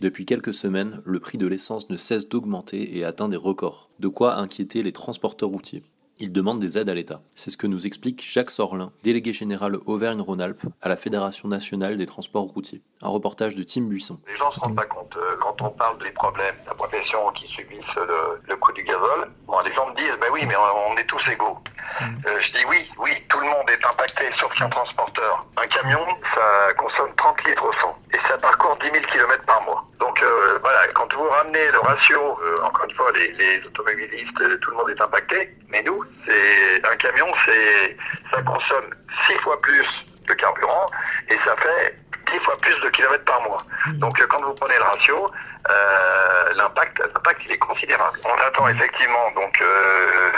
Depuis quelques semaines, le prix de l'essence ne cesse d'augmenter et atteint des records. De quoi inquiéter les transporteurs routiers. Ils demandent des aides à l'État. C'est ce que nous explique Jacques Sorlin, délégué général Auvergne-Rhône-Alpes à la Fédération nationale des transports routiers. Un reportage de Tim Buisson. Les gens ne se rendent pas compte. euh, Quand on parle des problèmes de la profession qui subissent le, le coût du gazole, bon, les gens me disent, ben oui, mais on, on est tous égaux. Euh, je dis oui, oui, tout le monde est impacté, sauf qu'un transporteur. Un camion, ça consomme 30 litres au 100 et ça parcourt 10 000 km par mois. Ramenez le ratio, euh, encore une fois, les, les automobilistes, euh, tout le monde est impacté, mais nous, c'est un camion, c'est ça consomme 6 fois plus de carburant et ça fait 10 fois plus de kilomètres par mois. Donc euh, quand vous prenez le ratio, euh, l'impact, l'impact il est considérable. On attend effectivement donc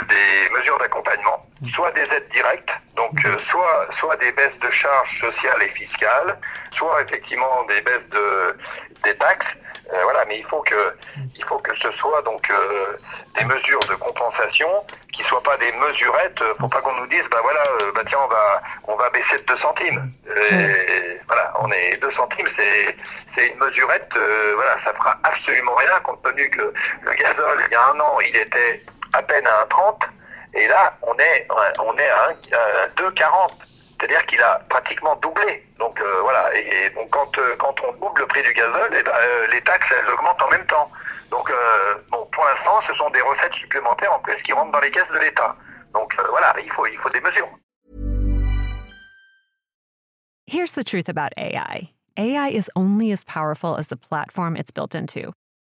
des mesures d'accompagnement, soit des aides directes, donc euh, soit soit des baisses de charges sociales et fiscales, soit effectivement des baisses de des taxes. Euh, voilà, mais il faut que il faut que ce soit donc euh, des mesures de compensation qui soient pas des mesurettes. Faut pas qu'on nous dise bah voilà bah tiens on va on va baisser de 2 centimes. Euh, voilà, on est 2 centimes, c'est c'est une mesurette. euh, voilà, ça fera absolument rien compte tenu que le gazole il y a un an il était à peine à 1,30 et là on est on est à, un- à 2,40. C'est-à-dire qu'il a pratiquement doublé. Donc euh, voilà, et, donc quand, euh, quand on double le prix du gazole, eh ben, euh, les taxes elles augmentent en même temps. Donc euh, bon, pour l'instant, ce sont des recettes supplémentaires en plus qui rentrent dans les caisses de l'État. Donc euh, voilà, il faut, il faut des mesures. Here's the truth about AI AI is only as powerful as the platform it's built into.